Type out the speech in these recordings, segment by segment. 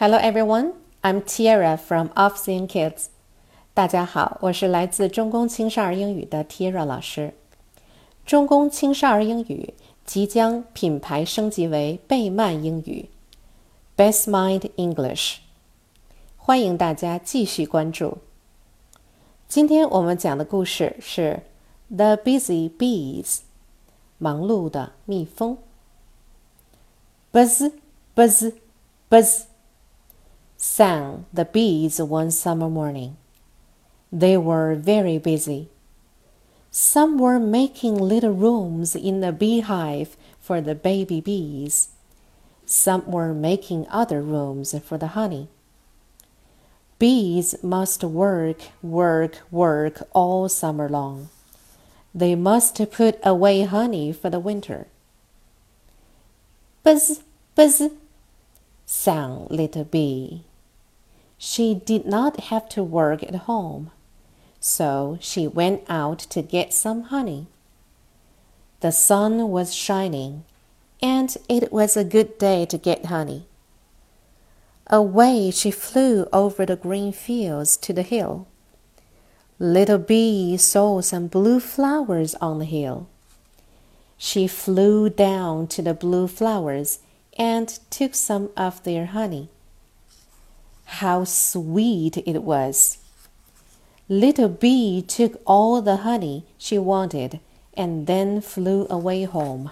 Hello everyone, I'm Tiara from Offseeing Kids. 大家好，我是来自中公青少儿英语的 Tiara 老师。中公青少儿英语即将品牌升级为贝曼英语 （Best Mind English），欢迎大家继续关注。今天我们讲的故事是《The Busy Bees》，忙碌的蜜蜂。Buzz, buzz, buzz. Sang the bees one summer morning. They were very busy. Some were making little rooms in the beehive for the baby bees. Some were making other rooms for the honey. Bees must work, work, work all summer long. They must put away honey for the winter. Buzz, buzz, sang little bee. She did not have to work at home, so she went out to get some honey. The sun was shining, and it was a good day to get honey. Away she flew over the green fields to the hill. Little Bee saw some blue flowers on the hill. She flew down to the blue flowers and took some of their honey. How sweet it was! Little Bee took all the honey she wanted and then flew away home.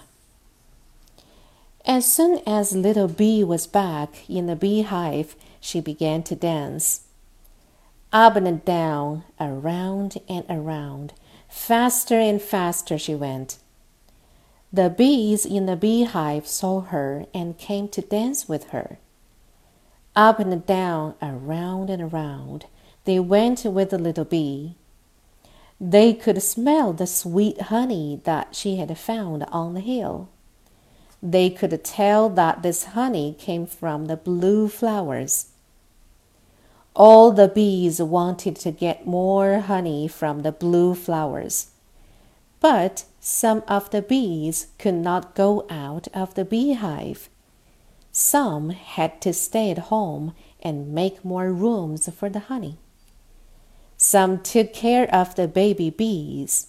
As soon as Little Bee was back in the beehive, she began to dance. Up and down, around and around, faster and faster she went. The bees in the beehive saw her and came to dance with her. Up and down, around and around, they went with the little bee. They could smell the sweet honey that she had found on the hill. They could tell that this honey came from the blue flowers. All the bees wanted to get more honey from the blue flowers. But some of the bees could not go out of the beehive some had to stay at home and make more rooms for the honey. Some took care of the baby bees.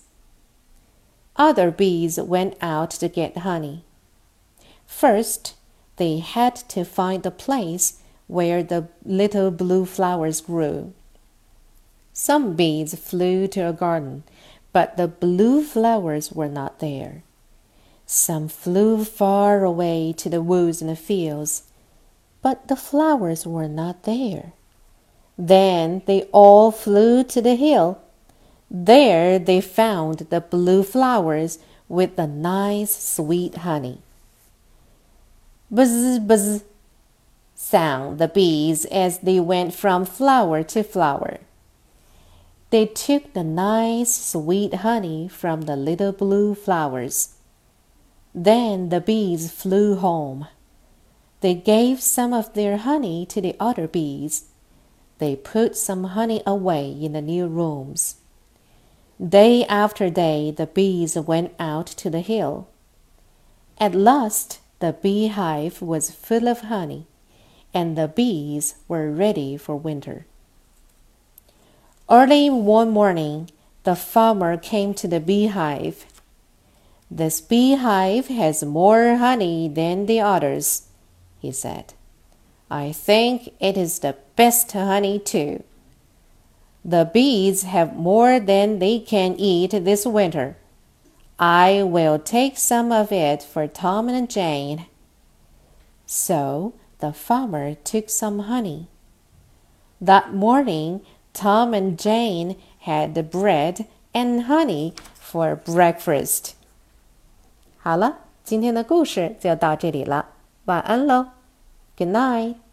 Other bees went out to get honey. First, they had to find the place where the little blue flowers grew. Some bees flew to a garden, but the blue flowers were not there. Some flew far away to the woods and the fields, but the flowers were not there. Then they all flew to the hill. There they found the blue flowers with the nice sweet honey. Buzz, buzz, sang the bees as they went from flower to flower. They took the nice sweet honey from the little blue flowers. Then the bees flew home. They gave some of their honey to the other bees. They put some honey away in the new rooms. Day after day, the bees went out to the hill. At last, the beehive was full of honey, and the bees were ready for winter. Early one morning, the farmer came to the beehive this beehive has more honey than the others, he said. I think it is the best honey too. The bees have more than they can eat this winter. I will take some of it for Tom and Jane. So the farmer took some honey. That morning, Tom and Jane had the bread and honey for breakfast. 好了，今天的故事就到这里了，晚安喽，Good night。